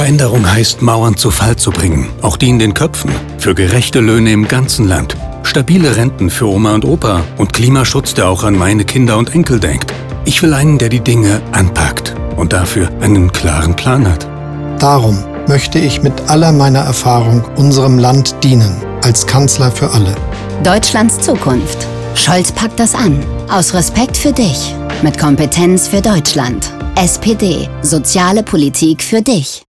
Veränderung heißt, Mauern zu Fall zu bringen, auch die in den Köpfen, für gerechte Löhne im ganzen Land, stabile Renten für Oma und Opa und Klimaschutz, der auch an meine Kinder und Enkel denkt. Ich will einen, der die Dinge anpackt und dafür einen klaren Plan hat. Darum möchte ich mit aller meiner Erfahrung unserem Land dienen, als Kanzler für alle. Deutschlands Zukunft. Scholz packt das an. Aus Respekt für dich. Mit Kompetenz für Deutschland. SPD. Soziale Politik für dich.